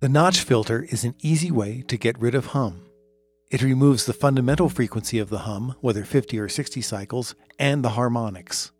The notch filter is an easy way to get rid of hum. It removes the fundamental frequency of the hum, whether 50 or 60 cycles, and the harmonics.